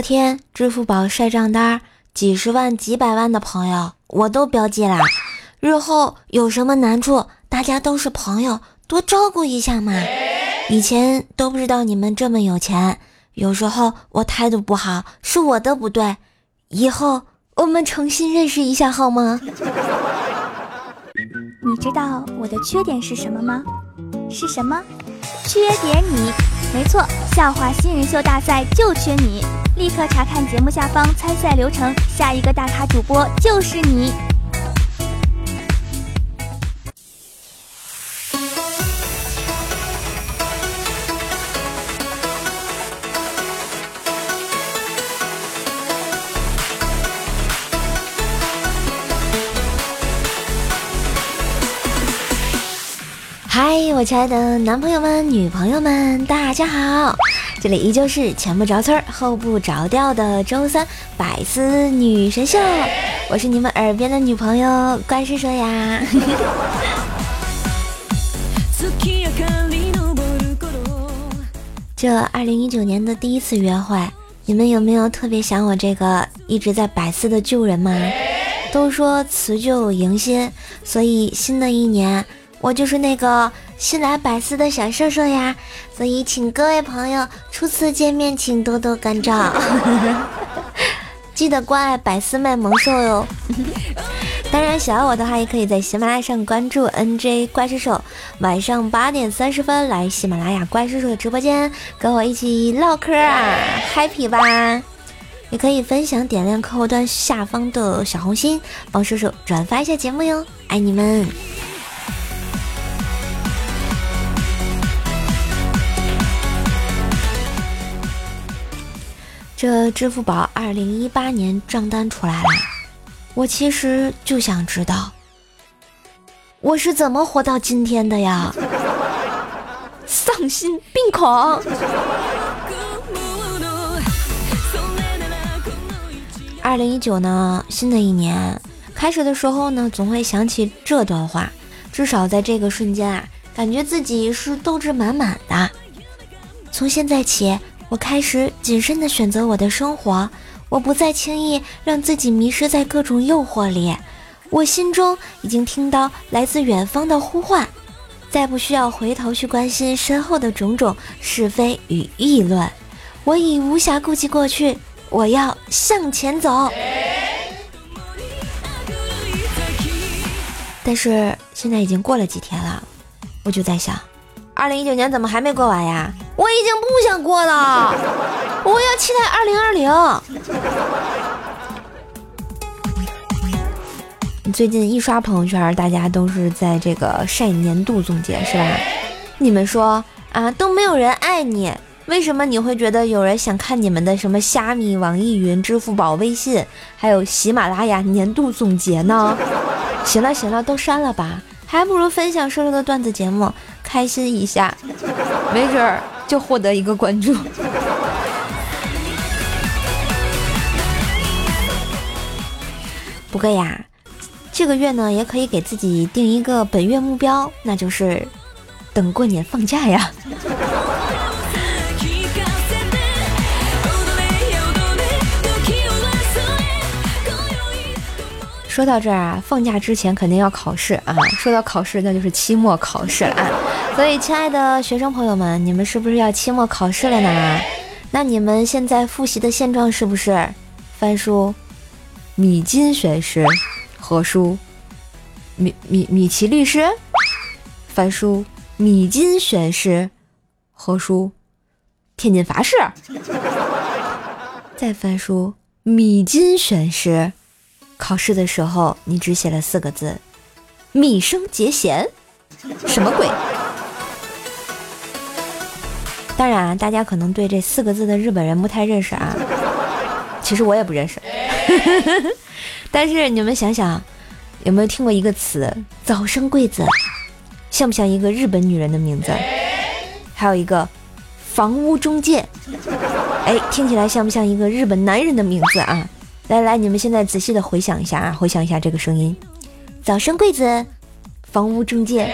昨天支付宝晒账单，几十万、几百万的朋友我都标记啦。日后有什么难处，大家都是朋友，多照顾一下嘛。以前都不知道你们这么有钱，有时候我态度不好是我的不对，以后我们重新认识一下好吗？你知道我的缺点是什么吗？是什么？缺点你。没错，笑话新人秀大赛就缺你！立刻查看节目下方参赛流程，下一个大咖主播就是你。我亲爱的男朋友们、女朋友们，大家好！这里依旧是前不着村后不着调的周三百思女神秀，我是你们耳边的女朋友怪叔叔呀。这二零一九年的第一次约会，你们有没有特别想我这个一直在百思的旧人吗？都说辞旧迎新，所以新的一年。我就是那个新来百思的小瘦瘦呀，所以请各位朋友初次见面请多多关照，记得关爱百思卖萌兽哟。当然，喜欢我的话也可以在喜马拉雅上关注 NJ 怪兽手，晚上八点三十分来喜马拉雅怪兽手的直播间跟我一起唠嗑啊，happy 吧！也可以分享点亮客户端下方的小红心，帮叔叔转发一下节目哟，爱你们！这支付宝二零一八年账单出来了，我其实就想知道，我是怎么活到今天的呀？丧心病狂！二零一九呢，新的一年开始的时候呢，总会想起这段话，至少在这个瞬间啊，感觉自己是斗志满满的。从现在起。我开始谨慎的选择我的生活，我不再轻易让自己迷失在各种诱惑里。我心中已经听到来自远方的呼唤，再不需要回头去关心身后的种种是非与议论。我已无暇顾及过去，我要向前走。但是现在已经过了几天了，我就在想。二零一九年怎么还没过完呀？我已经不想过了，我要期待二零二零。最近一刷朋友圈，大家都是在这个晒年度总结，是吧？你们说啊，都没有人爱你，为什么你会觉得有人想看你们的什么虾米、网易云、支付宝、微信，还有喜马拉雅年度总结呢？行了行了，都删了吧，还不如分享瘦瘦的段子节目。开心一下，没准儿就获得一个关注。不过呀，这个月呢，也可以给自己定一个本月目标，那就是等过年放假呀。说到这儿啊，放假之前肯定要考试啊。说到考试，那就是期末考试了啊。所以，亲爱的学生朋友们，你们是不是要期末考试了呢？那你们现在复习的现状是不是翻书米津玄师何书米米米奇律师翻书米津玄师何书天津法师再翻书米津玄师。考试的时候，你只写了四个字：“米生节贤”，什么鬼？当然，大家可能对这四个字的日本人不太认识啊。其实我也不认识。但是你们想想，有没有听过一个词“早生贵子”？像不像一个日本女人的名字？还有一个“房屋中介”，哎，听起来像不像一个日本男人的名字啊？来来，你们现在仔细的回想一下啊，回想一下这个声音。早生贵子，房屋中介。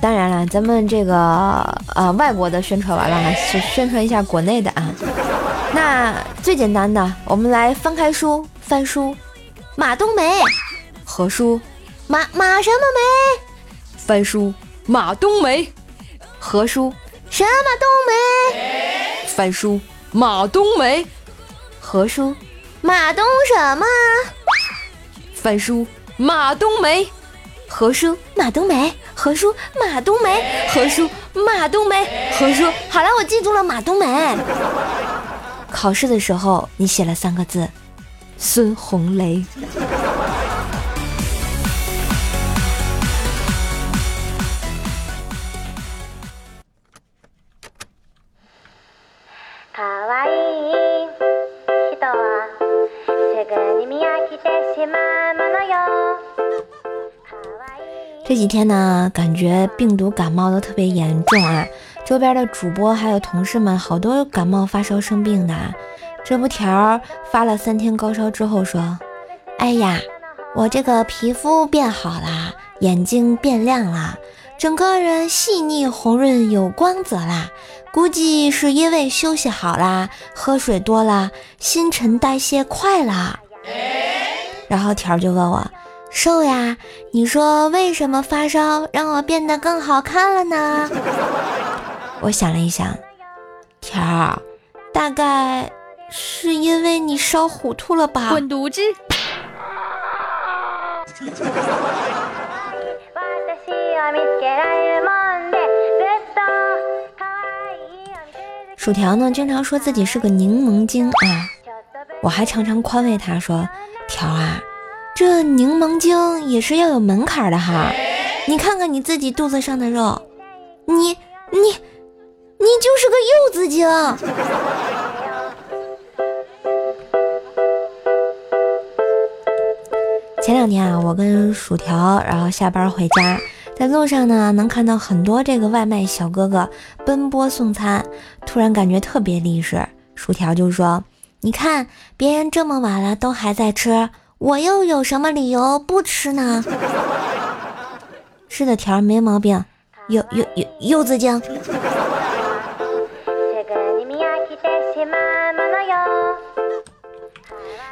当然了，咱们这个呃外国的宣传完了，是宣传一下国内的啊。那最简单的，我们来翻开书，翻书，马冬梅，何书，马马什么梅？翻书，马冬梅，何书，什么冬梅？翻书，马冬梅，何书，马冬什么？翻书，马冬梅，何书，马冬梅，何叔，马冬梅，何叔，马冬梅，何叔。好了，我记住了，马冬梅。考试的时候，你写了三个字：孙红雷。这几天呢，感觉病毒感冒都特别严重啊。周边的主播还有同事们，好多感冒发烧生病的。这不条发了三天高烧之后说：“哎呀，我这个皮肤变好啦，眼睛变亮啦，整个人细腻红润有光泽啦。估计是因为休息好啦，喝水多啦，新陈代谢快啦。”然后条就问我：“瘦呀，你说为什么发烧让我变得更好看了呢？” 我想了一想，条儿，大概是因为你烧糊涂了吧？滚犊子！薯条呢，经常说自己是个柠檬精啊，我还常常宽慰他说：“条啊，这柠檬精也是要有门槛的哈，你看看你自己肚子上的肉，你你。”你就是个柚子精。前两天啊，我跟薯条，然后下班回家，在路上呢，能看到很多这个外卖小哥哥奔波送餐，突然感觉特别励志。薯条就说：“你看，别人这么晚了都还在吃，我又有什么理由不吃呢？” 是的，条没毛病，柚柚柚柚子精。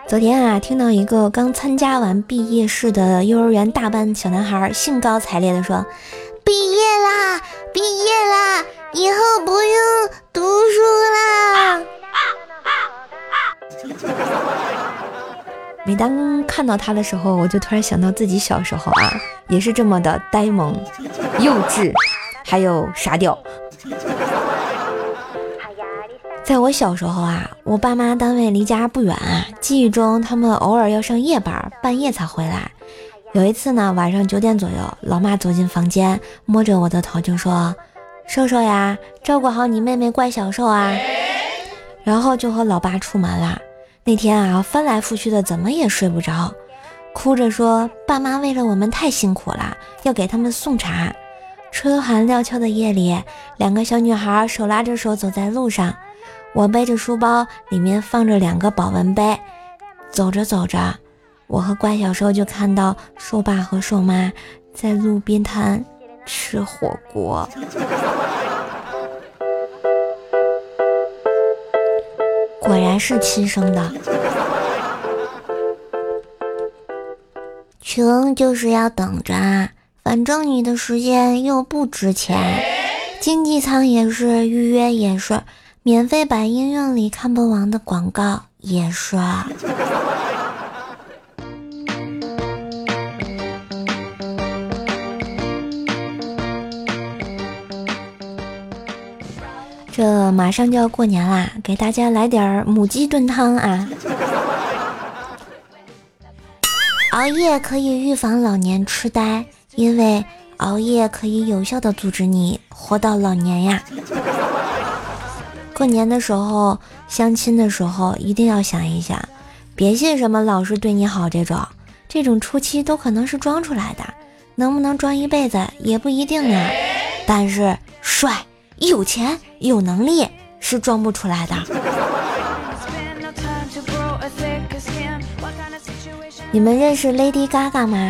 昨天啊，听到一个刚参加完毕业式的幼儿园大班小男孩兴高采烈地说：“毕业啦，毕业啦，以后不用读书啦！” 每当看到他的时候，我就突然想到自己小时候啊，也是这么的呆萌、幼稚，还有傻屌。在我小时候啊，我爸妈单位离家不远，记忆中他们偶尔要上夜班，半夜才回来。有一次呢，晚上九点左右，老妈走进房间，摸着我的头就说：“瘦瘦呀，照顾好你妹妹怪小瘦啊。”然后就和老爸出门了。那天啊，翻来覆去的，怎么也睡不着，哭着说：“爸妈为了我们太辛苦了，要给他们送茶。”春寒料峭的夜里，两个小女孩手拉着手走在路上。我背着书包，里面放着两个保温杯。走着走着，我和怪小兽就看到兽爸和兽妈在路边摊吃火锅。果然是亲生的。穷就是要等着啊，反正你的时间又不值钱。经济舱也是，预约也是。免费版应用里看不完的广告也是。这马上就要过年啦，给大家来点母鸡炖汤啊！熬夜可以预防老年痴呆，因为熬夜可以有效的阻止你活到老年呀。过年的时候，相亲的时候一定要想一想，别信什么老是对你好这种，这种初期都可能是装出来的，能不能装一辈子也不一定呢。但是帅、有钱、有能力是装不出来的。你们认识 Lady Gaga 吗？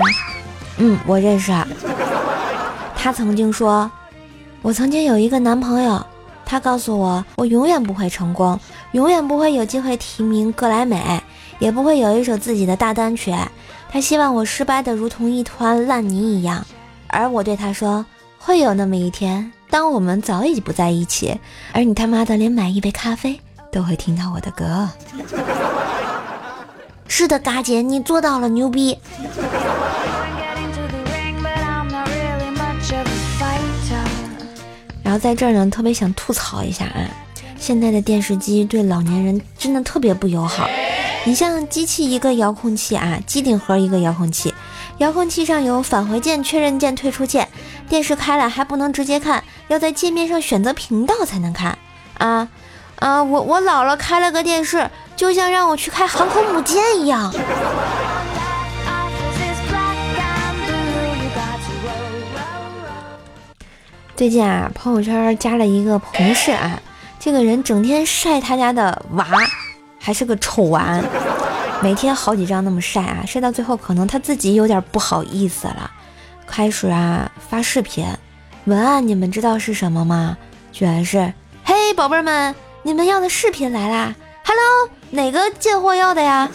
嗯，我认识。她曾经说：“我曾经有一个男朋友，他告诉我，我永远不会成功，永远不会有机会提名格莱美，也不会有一首自己的大单曲。他希望我失败的如同一团烂泥一样。而我对他说，会有那么一天，当我们早已不在一起，而你他妈的连买一杯咖啡都会听到我的歌。是的，嘎姐，你做到了，牛逼！”然后在这儿呢，特别想吐槽一下啊，现在的电视机对老年人真的特别不友好。你像机器一个遥控器啊，机顶盒一个遥控器，遥控器上有返回键、确认键、退出键，电视开了还不能直接看，要在界面上选择频道才能看啊啊！我我姥姥开了个电视，就像让我去开航空母舰一样。最近啊，朋友圈加了一个同事啊，这个人整天晒他家的娃，还是个丑娃，每天好几张那么晒啊，晒到最后可能他自己有点不好意思了，开始啊发视频，文案你们知道是什么吗？居然是嘿宝贝儿们，你们要的视频来啦，Hello，哪个贱货要的呀？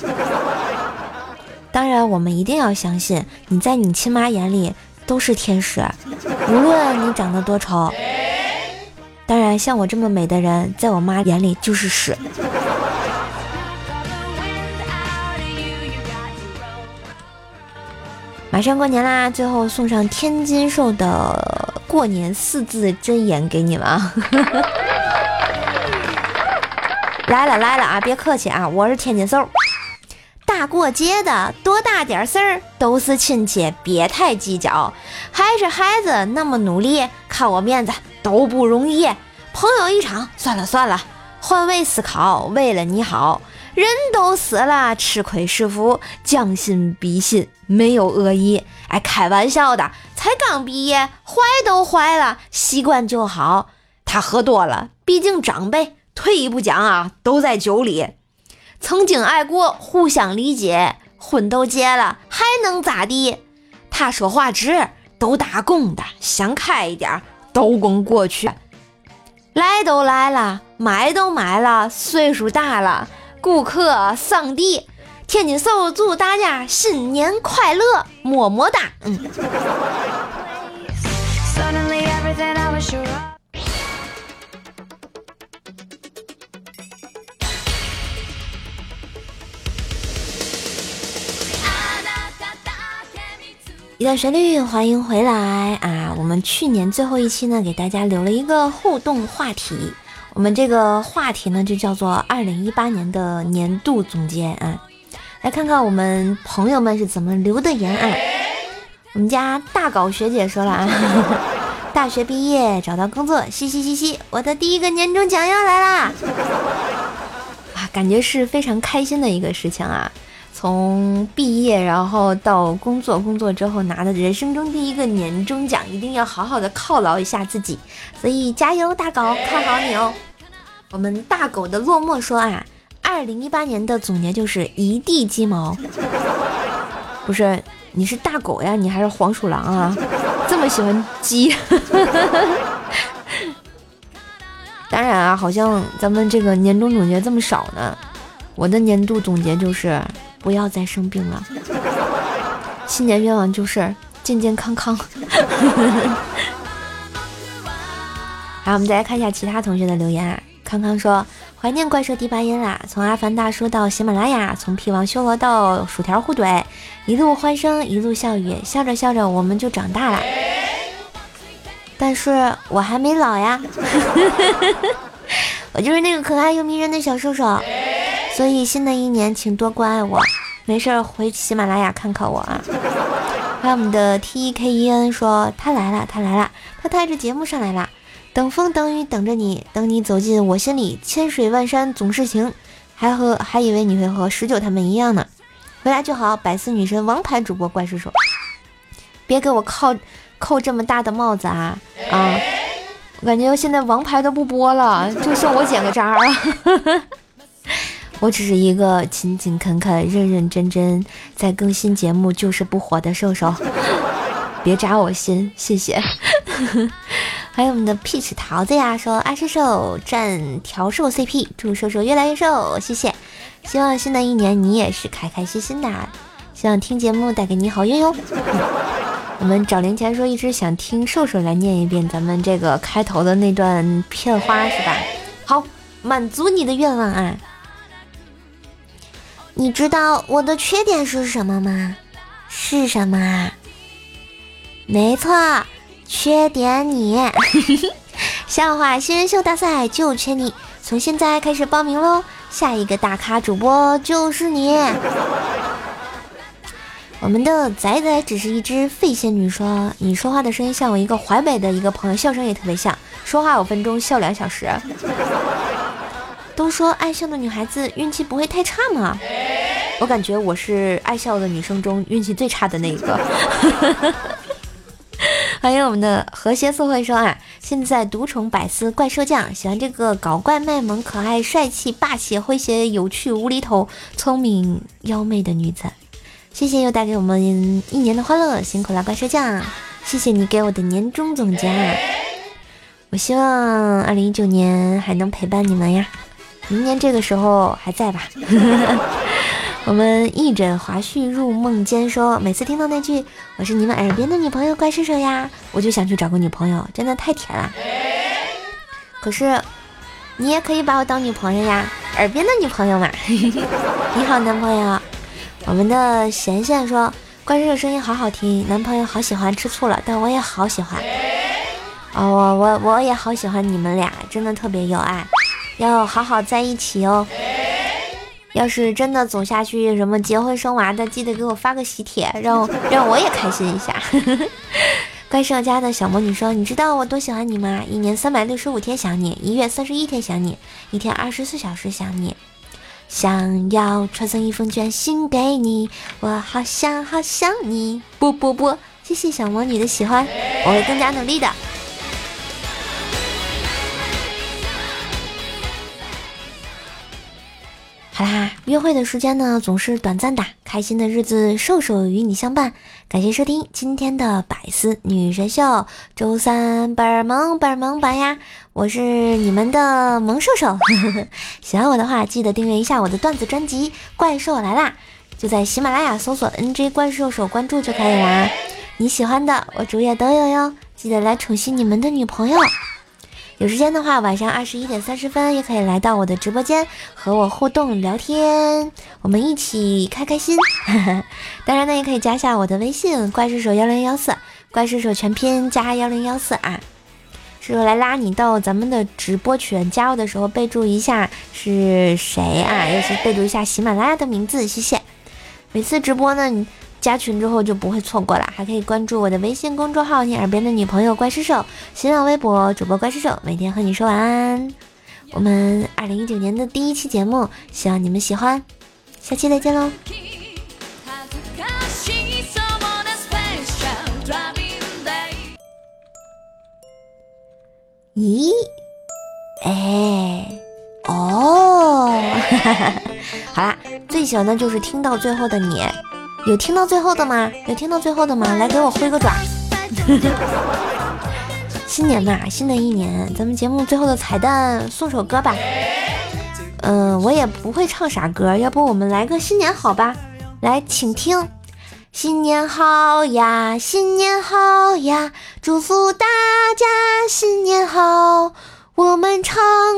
当然，我们一定要相信你在你亲妈眼里。都是天使，无论你长得多丑。当然，像我这么美的人，在我妈眼里就是屎。马上过年啦，最后送上天津寿的过年四字真言给你们啊！来了来了啊，别客气啊，我是天津寿。大过节的，多大点事儿都是亲戚，别太计较。还是孩子那么努力，看我面子都不容易。朋友一场，算了算了，换位思考，为了你好。人都死了，吃亏是福，将心比心，没有恶意。哎，开玩笑的，才刚毕业，坏都坏了，习惯就好。他喝多了，毕竟长辈，退一步讲啊，都在酒里。曾经爱过，互相理解，婚都结了，还能咋地？他说话直，都打工的，想开一点，都供过去。来都来了，买都买了，岁数大了，顾客上帝，天津寿祝大家新年快乐，么么哒。嗯。一段旋律，欢迎回来啊！我们去年最后一期呢，给大家留了一个互动话题，我们这个话题呢就叫做二零一八年的年度总结啊！来看看我们朋友们是怎么留的言啊！我们家大搞学姐说了啊，大学毕业找到工作，嘻嘻嘻嘻，我的第一个年终奖要来啦！啊，感觉是非常开心的一个事情啊！从毕业然后到工作，工作之后拿的人生中第一个年终奖，一定要好好的犒劳一下自己，所以加油大狗，看好你哦！我们大狗的落寞说啊，二零一八年的总结就是一地鸡毛，不是你是大狗呀，你还是黄鼠狼啊？这么喜欢鸡？当然啊，好像咱们这个年终总结这么少呢，我的年度总结就是。不要再生病了，新年愿望就是健健康康。好，我们再来看一下其他同学的留言啊。康康说：“怀念怪兽第八音啦，从阿凡大叔到喜马拉雅，从屁王修罗到薯条互怼，一路欢声，一路笑语，笑着笑着我们就长大了。但是我还没老呀，我就是那个可爱又迷人的小瘦瘦。”所以新的一年，请多关爱我。没事回喜马拉雅看看我啊。还有我们的 T E K E N 说他来了，他来了，他带着节目上来了。等风等雨等着你，等你走进我心里，千水万山总是情。还和还以为你会和十九他们一样呢。回来就好，百思女神王牌主播怪叔叔，别给我扣扣这么大的帽子啊啊！我感觉现在王牌都不播了，就剩我捡个渣了。我只是一个勤勤恳恳、认认真真在更新节目、就是不火的瘦瘦，别扎我心，谢谢。还有我们的 peach 桃子呀，说爱瘦瘦赞调瘦 CP，祝瘦瘦越来越瘦，谢谢。希望新的一年你也是开开心心的，希望听节目带给你好运哟。我们找零钱说一直想听瘦瘦来念一遍咱们这个开头的那段片花是吧？好，满足你的愿望啊！你知道我的缺点是什么吗？是什么啊？没错，缺点你。笑话新人秀大赛就缺你，从现在开始报名喽！下一个大咖主播就是你。我们的仔仔只是一只废仙女说，你说话的声音像我一个淮北的一个朋友，笑声也特别像，说话五分钟笑两小时。都说爱笑的女孩子运气不会太差吗？我感觉我是爱笑的女生中运气最差的那一个。欢迎我们的和谐社会说啊，现在独宠百思怪兽酱，喜欢这个搞怪卖萌、可爱、帅气、霸气、诙谐、有趣、无厘头、聪明、妖媚的女子。谢谢又带给我们一年的欢乐，辛苦了怪兽酱！谢谢你给我的年终总结啊，我希望二零一九年还能陪伴你们呀，明年这个时候还在吧？我们一枕华胥入梦间说，每次听到那句“我是你们耳边的女朋友怪兽兽呀”，我就想去找个女朋友，真的太甜了。可是你也可以把我当女朋友呀，耳边的女朋友嘛。你好，男朋友。我们的贤贤说：“怪兽的声音好好听，男朋友好喜欢，吃醋了，但我也好喜欢。哦，我我我也好喜欢你们俩，真的特别有爱，要好好在一起哦。要是真的走下去，什么结婚生娃的，记得给我发个喜帖，让我让我也开心一下。”怪兽家的小魔女说：“你知道我多喜欢你吗？一年三百六十五天想你，一月三十一天想你，一天二十四小时想你。”想要传送一封卷心给你，我好想好想你。不不不，谢谢小魔女的喜欢，我会更加努力的。好啦，约会的时间呢总是短暂的，开心的日子，瘦瘦与你相伴。感谢收听今天的百思女神秀，周三本儿萌本儿萌版呀，我是你们的萌瘦瘦。喜欢我的话，记得订阅一下我的段子专辑《怪兽来啦》，就在喜马拉雅搜索 NJ 怪兽手关注就可以啦。你喜欢的我主页都有哟，记得来宠幸你们的女朋友。有时间的话，晚上二十一点三十分也可以来到我的直播间和我互动聊天，我们一起开开心。当然呢，也可以加下我的微信怪兽手幺零幺四，怪兽手全拼加幺零幺四啊，是来拉你到咱们的直播群。加入的时候备注一下是谁啊，也是备注一下喜马拉雅的名字，谢谢。每次直播呢，你。加群之后就不会错过了，还可以关注我的微信公众号“你耳边的女朋友怪兽兽”，新浪微博主播怪兽兽，每天和你说晚安。我们二零一九年的第一期节目，希望你们喜欢，下期再见喽。咦？哎？哦？哈 哈好啦，最喜欢的就是听到最后的你。有听到最后的吗？有听到最后的吗？来给我挥个爪！新年嘛，新的一年，咱们节目最后的彩蛋送首歌吧。嗯，我也不会唱啥歌，要不我们来个新年好吧？来，请听。新年好呀，新年好呀，祝福大家新年好。我们唱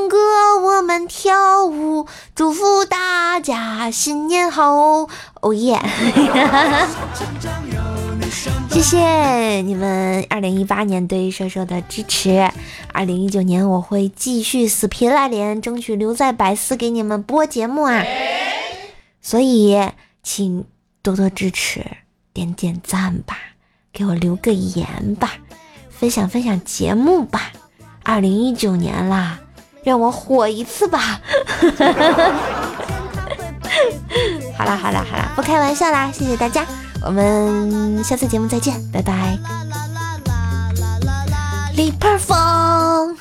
歌，我们跳舞，祝福大家新年好！哦耶！谢谢你们二零一八年对瘦瘦的支持，二零一九年我会继续死皮赖脸，争取留在百思给你们播节目啊！所以请多多支持，点点赞吧，给我留个言吧，分享分享节目吧。二零一九年啦，让我火一次吧！好啦好啦好啦，不开玩笑啦，谢谢大家，我们下次节目再见，拜拜。李破风。